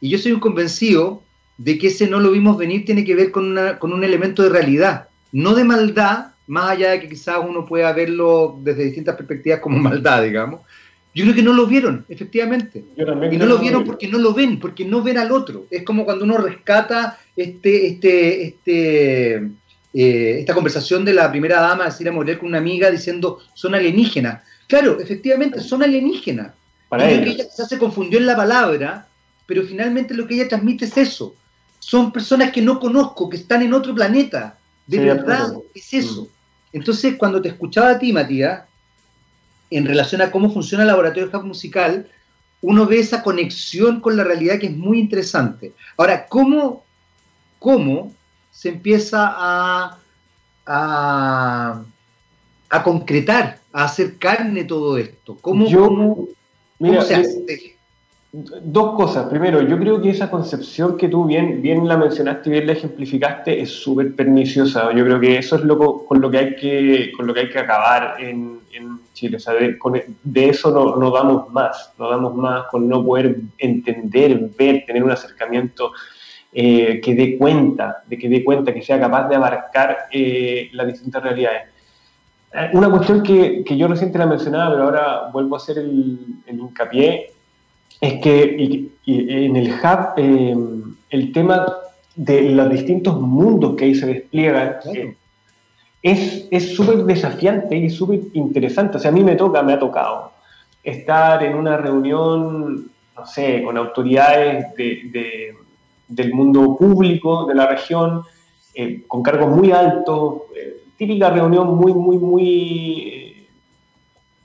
Y yo soy un convencido de que ese no lo vimos venir tiene que ver con, una, con un elemento de realidad, no de maldad, más allá de que quizás uno pueda verlo desde distintas perspectivas como maldad, digamos, yo creo que no lo vieron, efectivamente. y no lo vieron porque no lo ven, porque no ven al otro. Es como cuando uno rescata este, este, este, eh, esta conversación de la primera dama, decir a morir con una amiga diciendo son alienígenas. Claro, efectivamente, son alienígenas. Para que ella quizás se confundió en la palabra, pero finalmente lo que ella transmite es eso. Son personas que no conozco, que están en otro planeta. De verdad, es eso. Mm. Entonces, cuando te escuchaba a ti, Matías, en relación a cómo funciona el laboratorio de musical, uno ve esa conexión con la realidad que es muy interesante. Ahora, ¿cómo, cómo se empieza a, a, concretar, a hacer carne todo esto? ¿Cómo, se hace? Dos cosas. Primero, yo creo que esa concepción que tú bien, bien la mencionaste y bien la ejemplificaste es súper perniciosa. Yo creo que eso es lo, con, lo que hay que, con lo que hay que acabar en, Chile. O sea, de, eso no, no, damos más, no damos más con no poder entender, ver, tener un acercamiento eh, que dé cuenta, de que dé cuenta, que sea capaz de abarcar eh, las distintas realidades. Eh, una cuestión que, que, yo reciente la mencionaba, pero ahora vuelvo a hacer el, hincapié, es que en el hub eh, el tema de los distintos mundos que ahí se despliegan es súper desafiante y súper interesante. O sea, a mí me toca, me ha tocado estar en una reunión, no sé, con autoridades de, del mundo público de la región, eh, con cargos muy altos, eh, típica reunión muy, muy, muy, eh,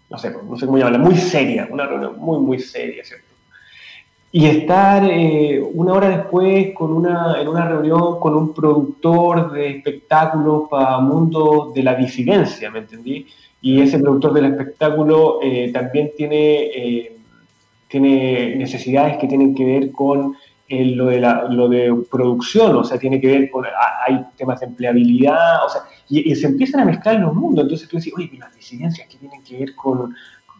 no sé, no sé cómo llamarla, muy seria, una reunión muy, muy seria, ¿cierto? Y estar una hora después con una, en una reunión con un productor de espectáculos para mundo de la disidencia, ¿me entendí? Y ese productor del espectáculo también tiene, tiene necesidades que tienen que ver con lo, de lo de producción, o sea, tiene que ver con, hay temas de empleabilidad, o sea, y, se empiezan a mezclar los mundos, entonces tú dices, oye, las disidencias que tienen que ver con,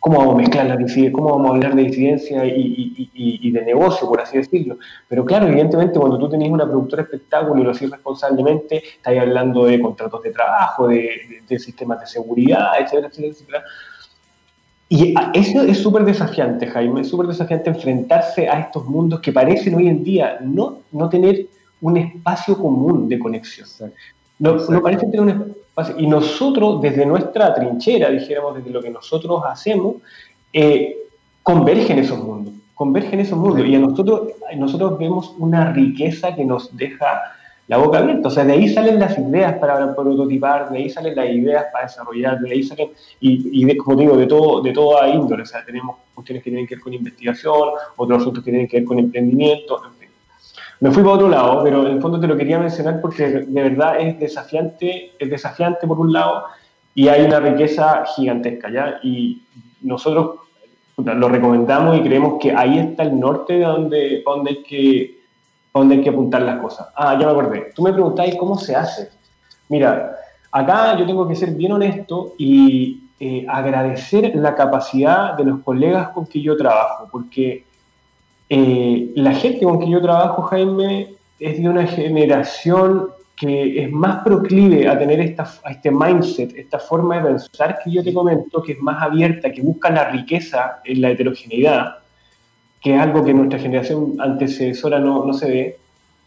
cómo vamos a mezclar las disidencias, cómo vamos a hablar de disidencia y, y, de negocio, por así decirlo. Pero claro, evidentemente cuando tú tenés una productora de espectáculo y lo haces responsablemente, estás hablando de contratos de trabajo, de, de sistemas de seguridad, etcétera, etcétera, etcétera y eso es súper desafiante, Jaime, es súper desafiante enfrentarse a estos mundos que parecen hoy en día no, no tener un espacio común de conexión. No, no parecen tener un espacio. Y nosotros, desde nuestra trinchera, dijéramos, desde lo que nosotros hacemos, eh, convergen esos mundos, convergen esos mundos. Y a nosotros, nosotros vemos una riqueza que nos deja la boca abierta. O sea, de ahí salen las ideas para prototipar, de ahí salen las ideas para desarrollar, de ahí salen, y, y como digo, de todo, de toda índole. O sea, tenemos cuestiones que tienen que ver con investigación, otros asuntos que tienen que ver con emprendimiento. Me fui para otro lado, pero en el fondo te lo quería mencionar porque de verdad es desafiante, es desafiante por un lado, y hay una riqueza gigantesca, ¿ya? Y nosotros lo recomendamos y creemos que ahí está el norte de donde, donde hay que dónde hay que apuntar las cosas. Ah, ya me acordé. Tú me preguntáis cómo se hace. Mira, acá yo tengo que ser bien honesto y eh, agradecer la capacidad de los colegas con que yo trabajo, porque eh, la gente con que yo trabajo, Jaime, es de una generación que es más proclive a tener esta, a este mindset, esta forma de pensar que yo te comento, que es más abierta, que busca la riqueza en la heterogeneidad que es algo que nuestra generación antecesora no, no se ve.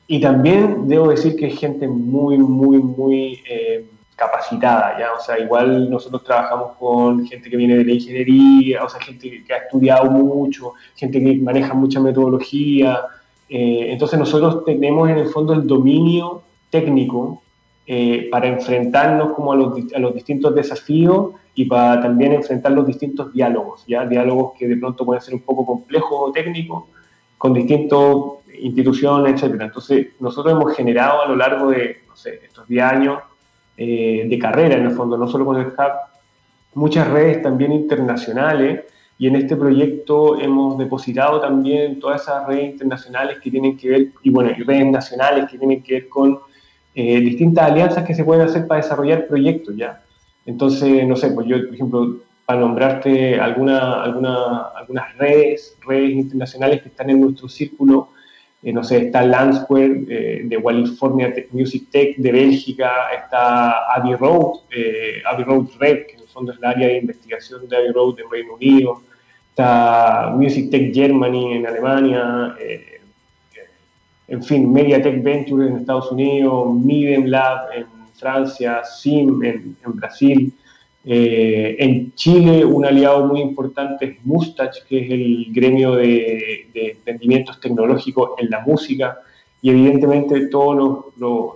Y también debo decir que es gente muy, muy, muy eh, capacitada, ¿ya? O sea, igual nosotros trabajamos con gente que viene de la ingeniería, o sea, gente que ha estudiado mucho, gente que maneja mucha metodología. Eh, entonces nosotros tenemos en el fondo el dominio técnico eh, para enfrentarnos como a los, a los distintos desafíos y para también enfrentar los distintos diálogos, ¿ya? diálogos que de pronto pueden ser un poco complejos o técnicos, con distintas instituciones, etc. Entonces, nosotros hemos generado a lo largo de, no sé, estos 10 años eh, de carrera, en el fondo, no solo con el Hub, muchas redes también internacionales, y en este proyecto hemos depositado también todas esas redes internacionales que tienen que ver, y bueno, y redes nacionales que tienen que ver con eh, distintas alianzas que se pueden hacer para desarrollar proyectos, ¿ya? Entonces, no sé, pues yo, por ejemplo, para nombrarte alguna, alguna, algunas redes, redes internacionales que están en nuestro círculo, eh, no sé, está Landsquare eh, de California Music Tech de Bélgica, está Abbey Road, eh, Abbey Road Red, que en el fondo es el área de investigación de Abbey Road de Reino Unido, está Music Tech Germany en Alemania, en fin, Mediatek Venture en Estados Unidos, Midem Lab en Francia, SIM en, Brasil. Eh, en Chile, un aliado muy importante es Mustach, que es el gremio de, emprendimientos tecnológicos en la música, y evidentemente todos los,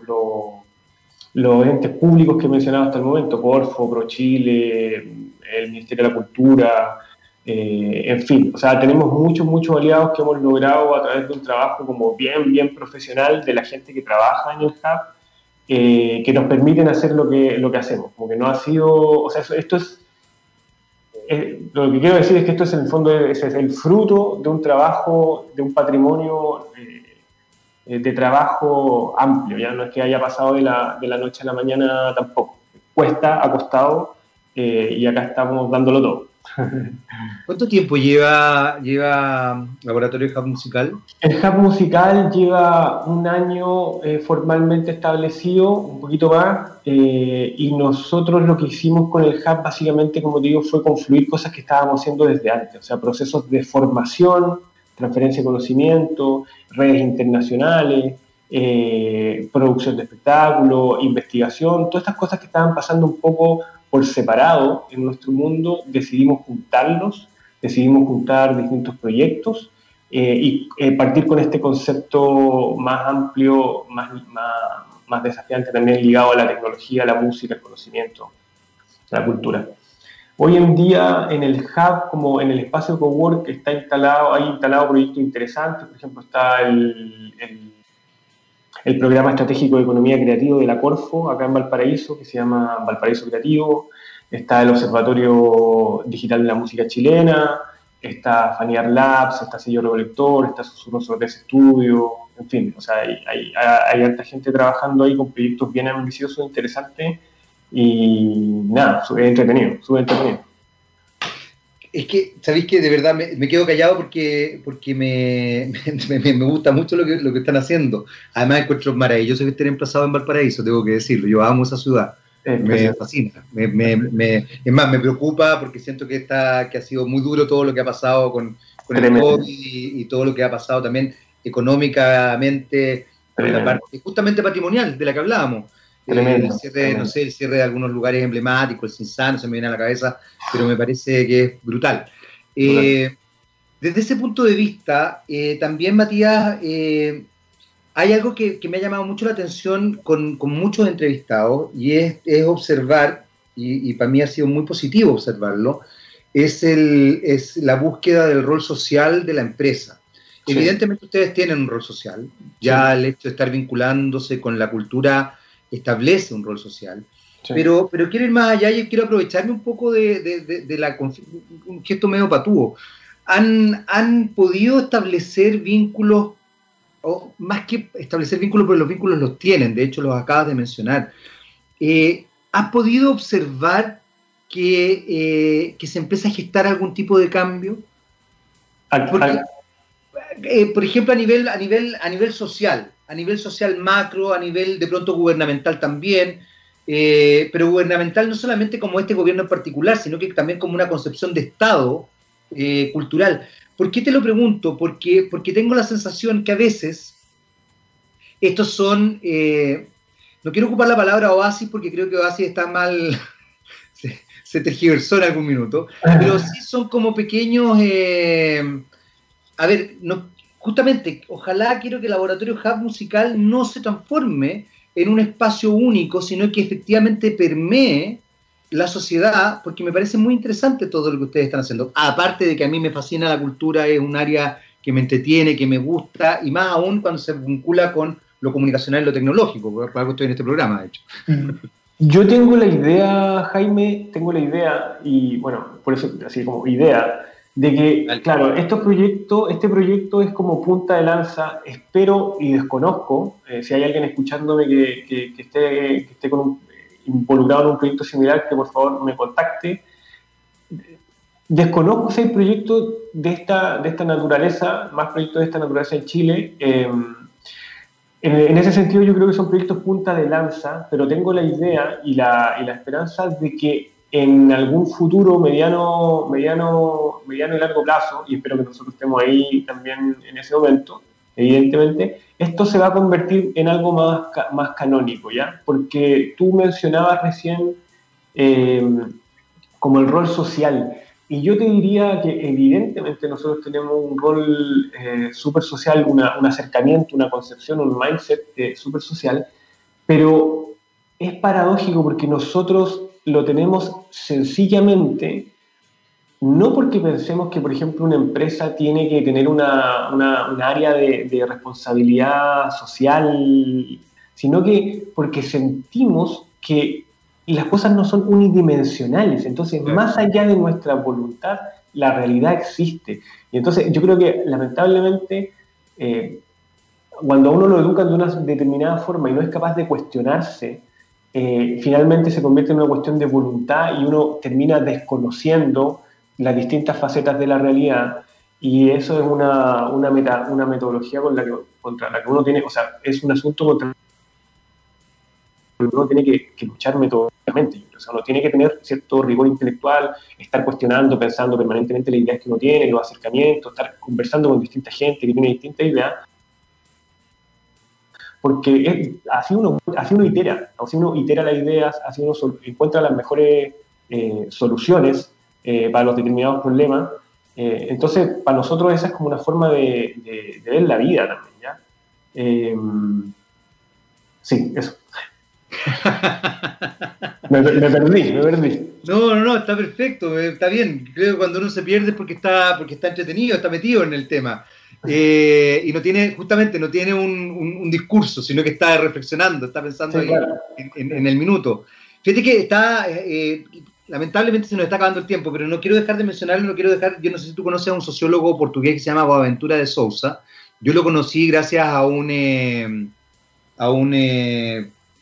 los, entes públicos que he mencionado hasta el momento, Corfo, ProChile, el Ministerio de la Cultura, eh, en fin, o sea, tenemos muchos, muchos aliados que hemos logrado a través de un trabajo como bien, bien profesional de la gente que trabaja en el Hub eh, que nos permiten hacer lo que, lo que hacemos. Como que no ha sido, o sea, esto es, eh, lo que quiero decir es que esto es en el fondo es, el fruto de un trabajo, de un patrimonio eh, de trabajo amplio, ya no es que haya pasado de la, de la noche a la mañana tampoco. Cuesta, ha costado y acá estamos dándolo todo. ¿Cuánto tiempo lleva, lleva Laboratorio Hub Musical? El Hub Musical lleva un año eh, formalmente establecido, un poquito más, eh, y nosotros lo que hicimos con el Hub básicamente, como digo, fue confluir cosas que estábamos haciendo desde antes, o sea, procesos de formación, transferencia de conocimiento, redes internacionales, eh, producción de espectáculo, investigación, todas estas cosas que estaban pasando un poco por separado en nuestro mundo, decidimos juntarlos, decidimos juntar distintos proyectos eh, y eh, partir con este concepto más amplio, más, más, desafiante también ligado a la tecnología, la música, el conocimiento, la cultura. Hoy en día en el hub, como en el espacio cowork, está instalado, hay instalado proyectos interesantes, por ejemplo está el programa estratégico de economía creativa de la Corfo, acá en Valparaíso, que se llama Valparaíso Creativo, está el Observatorio Digital de la Música Chilena, está Faniar Labs, está Sello Recolector, está Susurros sobre estudio, en fin, o sea, hay, hay, hay gente trabajando ahí con proyectos bien ambiciosos, interesantes, y nada, es entretenido, súper entretenido es que, ¿sabéis que de verdad me, quedo callado porque, porque me, me, gusta mucho lo que, lo que están haciendo? Además, encuentro maravilloso que estén emplazados en Valparaíso, tengo que decirlo. Yo amo esa ciudad. me fascina. es más, me preocupa porque siento que, está, que ha sido muy duro todo lo que ha pasado con, con el COVID y, todo lo que ha pasado también económicamente, la parte justamente patrimonial de la que hablábamos. El cierre, no sé, el cierre de algunos lugares emblemáticos, el Cinsano se me viene a la cabeza, pero me parece que es brutal. Eh, desde ese punto de vista, eh, también, Matías, eh, hay algo que, me ha llamado mucho la atención con, muchos entrevistados y es, observar, y, para mí ha sido muy positivo observarlo, es, el, es la búsqueda del rol social de la empresa. Evidentemente ustedes tienen un rol social, ya el hecho de estar vinculándose con la cultura establece un rol social. Pero, pero quiero ir más allá y quiero aprovecharme un poco de, la, un gesto medio patúo. ¿Han, ¿Han podido establecer vínculos, o más que establecer vínculos, pero los vínculos los tienen, de hecho los acabas de mencionar. Eh, ¿Has podido observar que, eh, que, se empieza a gestar algún tipo de cambio? Eh, por ejemplo, a nivel, a, nivel, a nivel social, a nivel social macro, a nivel de pronto gubernamental también, eh, pero gubernamental no solamente como este gobierno en particular, sino que también como una concepción de Estado eh, cultural. ¿Por qué te lo pregunto? Porque, porque tengo la sensación que a veces estos son, eh, no quiero ocupar la palabra oasis porque creo que oasis está mal, se, se tergiversó en algún minuto, pero sí son como pequeños, a ver, no, justamente, ojalá quiero que el Laboratorio Hub Musical no se transforme en un espacio único, sino que efectivamente permee la sociedad, porque me parece muy interesante todo lo que ustedes están haciendo. Aparte de que a mí me fascina la cultura, es un área que me entretiene, que me gusta, y más aún cuando se vincula con lo comunicacional y lo tecnológico, por algo estoy en este programa, de hecho. Yo tengo la idea, Jaime, tengo la idea, y bueno, por eso, así como idea, de que, claro, estos proyectos, este proyecto es como punta de lanza, espero y desconozco, eh, si hay alguien escuchándome que, que, esté, que esté con involucrado en un proyecto similar, que por favor me contacte. Desconozco si hay proyectos de esta, de esta naturaleza, más proyectos de esta naturaleza en Chile. Eh, en, en, ese sentido yo creo que son proyectos punta de lanza, pero tengo la idea y la, y la esperanza de que en algún futuro mediano, mediano, mediano y largo plazo, y espero que nosotros estemos ahí también en ese momento, evidentemente, esto se va a convertir en algo más, más canónico, ¿ya? Porque tú mencionabas recién eh, como el rol social, y yo te diría que evidentemente nosotros tenemos un rol eh, súper social, un acercamiento, una concepción, un mindset eh, súper social, pero es paradójico porque nosotros lo tenemos sencillamente no porque pensemos que, por ejemplo, una empresa tiene que tener una, área de, responsabilidad social, sino que porque sentimos que las cosas no son unidimensionales. Entonces, más allá de nuestra voluntad, la realidad existe. Y entonces, yo creo que lamentablemente, eh, cuando a uno lo educan de una determinada forma y no es capaz de cuestionarse, eh, finalmente se convierte en una cuestión de voluntad y uno termina desconociendo las distintas facetas de la realidad y eso es una, una, meta, una metodología con la que, contra la que uno tiene, o sea, es un asunto contra el que uno tiene que, luchar metodológicamente. O sea, uno tiene que tener cierto rigor intelectual, estar cuestionando, pensando permanentemente las ideas que uno tiene, los acercamientos, estar conversando con distinta gente que tiene distintas ideas porque así, uno, así uno itera, así uno itera las ideas, así uno encuentra las mejores eh, soluciones eh, para los determinados problemas. Eh, entonces, para nosotros esa es como una forma de, ver la vida también, ¿ya? sí, eso. me, perdí, me perdí. No, no, no, está perfecto, está bien. Creo que cuando uno se pierde es porque está, porque está entretenido, está metido en el tema. Eh, y no tiene, justamente, no tiene un, discurso, sino que está reflexionando, está pensando en, el minuto. Fíjate que está, eh, lamentablemente se nos está acabando el tiempo, pero no quiero dejar de mencionarlo, no quiero dejar, yo no sé si tú conoces a un sociólogo portugués que se llama Boaventura de Sousa. Yo lo conocí gracias a un, eh, a un,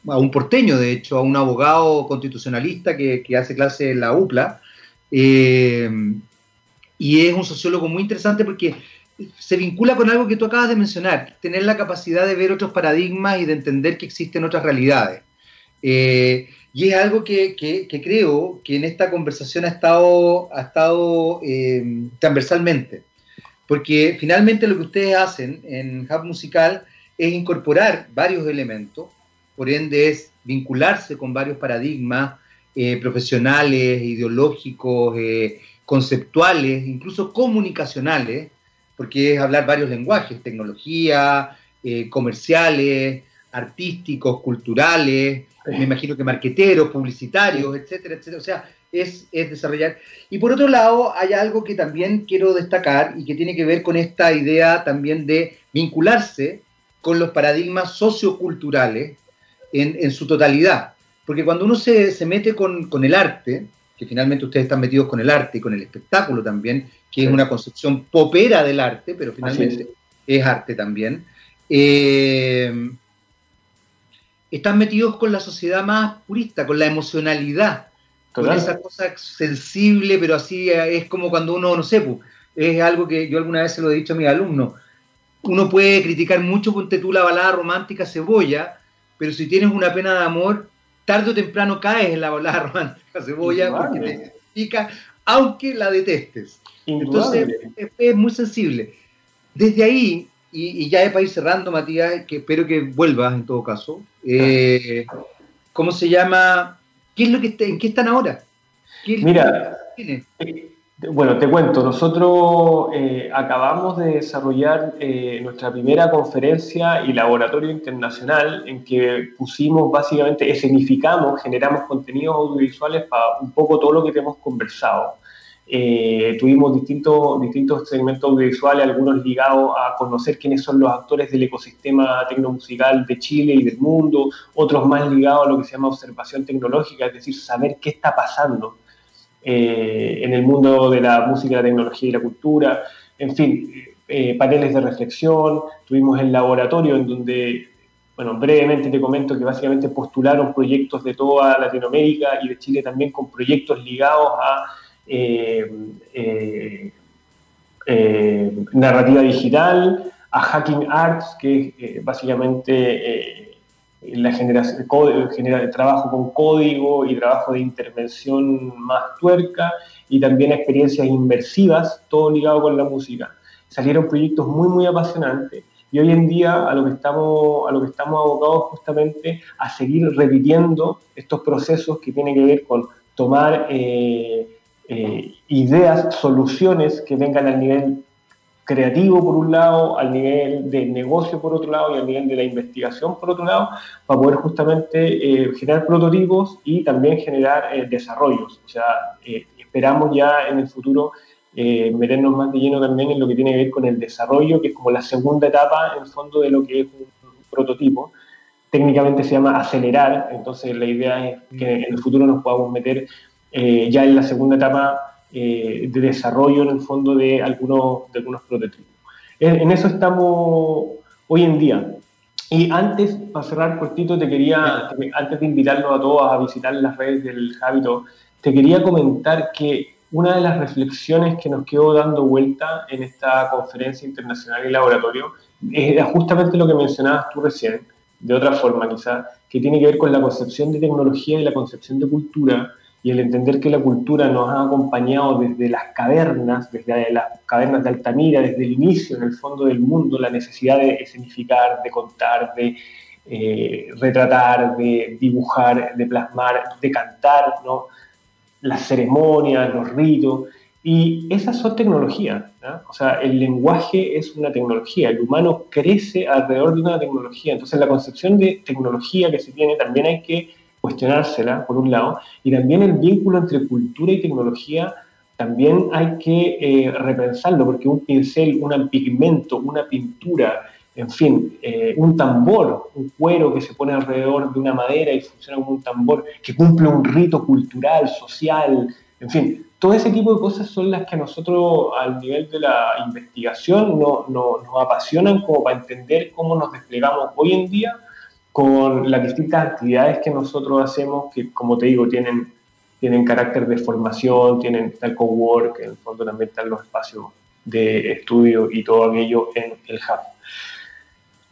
a un porteño, de hecho, a un abogado constitucionalista que, que hace clase en la UPLA. y es un sociólogo muy interesante porque se vincula con algo que tú acabas de mencionar, tener la capacidad de ver otros paradigmas y de entender que existen otras realidades. Eh, y es algo que, creo que en esta conversación ha estado, ha estado eh, transversalmente, porque finalmente lo que ustedes hacen en Hub Musical es incorporar varios elementos, por ende es vincularse con varios paradigmas eh, profesionales, ideológicos, conceptuales, incluso comunicacionales, porque es hablar varios lenguajes, tecnología, eh, comerciales, artísticos, culturales, me imagino que marqueteros, publicitarios, etcétera, etcétera. O sea, es, es, desarrollar. Y por otro lado, hay algo que también quiero destacar y que tiene que ver con esta idea también de vincularse con los paradigmas socioculturales en, en su totalidad. Porque cuando uno se, se mete con, con el arte, que finalmente ustedes están metidos con el arte y con el espectáculo también, que es una concepción popera del arte, pero finalmente es. arte también. Eh, están metidos con la sociedad más purista, con la emocionalidad, con esa cosa sensible, pero así es como cuando uno, no sé, es algo que yo alguna vez se lo he dicho a mis alumnos. Uno puede criticar mucho, ponte tú la balada romántica cebolla, pero si tienes una pena de amor, tarde o temprano caes en la balada romántica cebolla porque te pica, aunque la detestes. Entonces, es, muy sensible. Desde ahí, y, ya es para ir cerrando, Matías, que espero que vuelvas en todo caso, eh, ¿cómo se llama? ¿Qué es lo que ¿En qué están ahora? Mira, eh, bueno, te cuento, nosotros eh, acabamos de desarrollar nuestra primera conferencia y laboratorio internacional en que pusimos básicamente, escenificamos, generamos contenidos audiovisuales para un poco todo lo que te hemos conversado. Eh, tuvimos distintos, distintos segmentos audiovisuales, algunos ligados a conocer quiénes son los actores del ecosistema tecnomusical de Chile y del mundo, otros más ligados a lo que se llama observación tecnológica, es decir, saber qué está pasando eh, en el mundo de la música, la tecnología y la cultura. En fin, eh, paneles de reflexión, tuvimos el laboratorio en donde bueno, brevemente te comento que básicamente postularon proyectos de toda Latinoamérica y de Chile también con proyectos ligados a eh, eh, narrativa digital, a Hacking Arts, que es básicamente la generación, de trabajo con código y trabajo de intervención más tuerca, y también experiencias inmersivas, todo ligado con la música. Salieron proyectos muy, muy apasionantes. Y hoy en día a lo que estamos, a lo que estamos abocados justamente a seguir repitiendo estos procesos que tienen que ver con tomar eh, ideas, soluciones que vengan al nivel creativo por un lado, al nivel de negocio por otro lado y al nivel de la investigación por otro lado, para poder justamente eh, generar prototipos y también generar eh, desarrollos. O sea, esperamos ya en el futuro meternos más de lleno también en lo que tiene que ver con el desarrollo, que es como la segunda etapa en el fondo de lo que es un, prototipo. Técnicamente se llama acelerar, entonces la idea es que en el futuro nos podamos meter eh, ya en la segunda etapa eh, de desarrollo en el fondo de algunos, de algunos prototipos. En, eso estamos hoy en día. Y antes, para cerrar cortito, te quería, antes de invitarlos a todos a visitar las redes del Hábito, te quería comentar que una de las reflexiones que nos quedó dando vuelta en esta conferencia internacional y laboratorio era justamente lo que mencionabas tú recién, de otra forma quizá, que tiene que ver con la concepción de tecnología y la concepción de cultura y el entender que la cultura nos ha acompañado desde las cavernas, desde las cavernas de Altamira, desde el inicio en el fondo del mundo, la necesidad de escenificar, de contar, de eh, retratar, de dibujar, de plasmar, de cantar, ¿no? las ceremonias, los ritos, y esas son tecnologías. O sea, el lenguaje es una tecnología, el humano crece alrededor de una tecnología. Entonces, la concepción de tecnología que se tiene también hay que cuestionársela, por un lado, y también el vínculo entre cultura y tecnología también hay que eh, repensarlo, porque un pincel, un pigmento, una pintura, en fin, eh, un tambor, un cuero que se pone alrededor de una madera y funciona como un tambor, que cumple un rito cultural, social, en fin, todo ese tipo de cosas son las que a nosotros, al nivel de la investigación, no, nos apasionan como para entender cómo nos desplegamos hoy en día con las distintas actividades que nosotros hacemos, que como te digo, tienen, tienen carácter de formación, tienen tal cowork, en el fondo también están los espacios de estudio y todo aquello en el hub.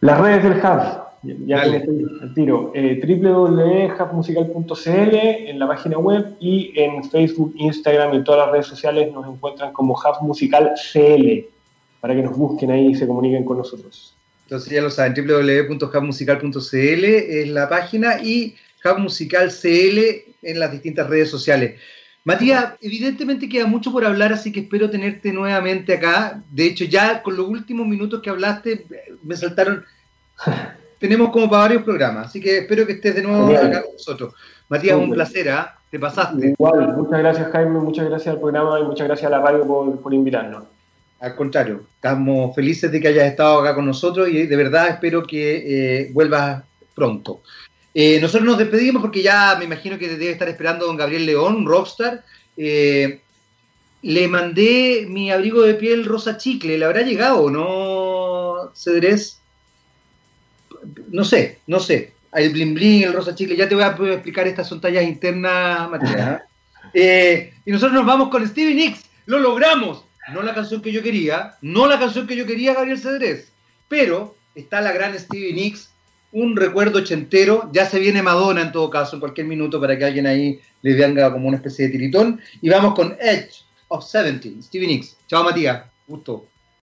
Las redes del Hub, ya que estoy al tiro, eh, www.hubmusical.cl en la página web y en Facebook, Instagram y todas las redes sociales nos encuentran como Hub Musical CL para que nos busquen ahí y se comuniquen con nosotros. Entonces ya lo saben, www.hubmusical.cl es la página y Hub Musical CL en las distintas redes sociales. Matías, evidentemente queda mucho por hablar, así que espero tenerte nuevamente acá. De hecho, ya con los últimos minutos que hablaste, me saltaron. Tenemos como para varios programas, así que espero que estés de nuevo acá con nosotros. Matías, un placer, ¿ah? Te pasaste. Igual, muchas gracias Jaime, muchas gracias al programa y muchas gracias a la radio por, invitarnos. Al contrario, estamos felices de que hayas estado acá con nosotros y de verdad espero que eh, vuelvas pronto. Eh, nosotros nos despedimos porque ya me imagino que debe estar esperando don Gabriel León, rockstar. Eh, le mandé mi abrigo de piel rosa chicle, ¿le habrá llegado o no, Cedrés? No sé, no sé. El bling bling, el rosa chicle, ya te voy a explicar, estas son tallas internas, Matías. Eh, y nosotros nos vamos con Stevie Nicks, lo logramos. No la canción que yo quería, no la canción que yo quería, Gabriel Cedrés, pero está la gran Stevie Nicks un recuerdo ochentero. Ya se viene Madonna en todo caso, en cualquier minuto, para que alguien ahí le venga como una especie de tiritón. Y vamos con Edge of Seventeen, Stevie Nicks. Chao, Matías. Gusto.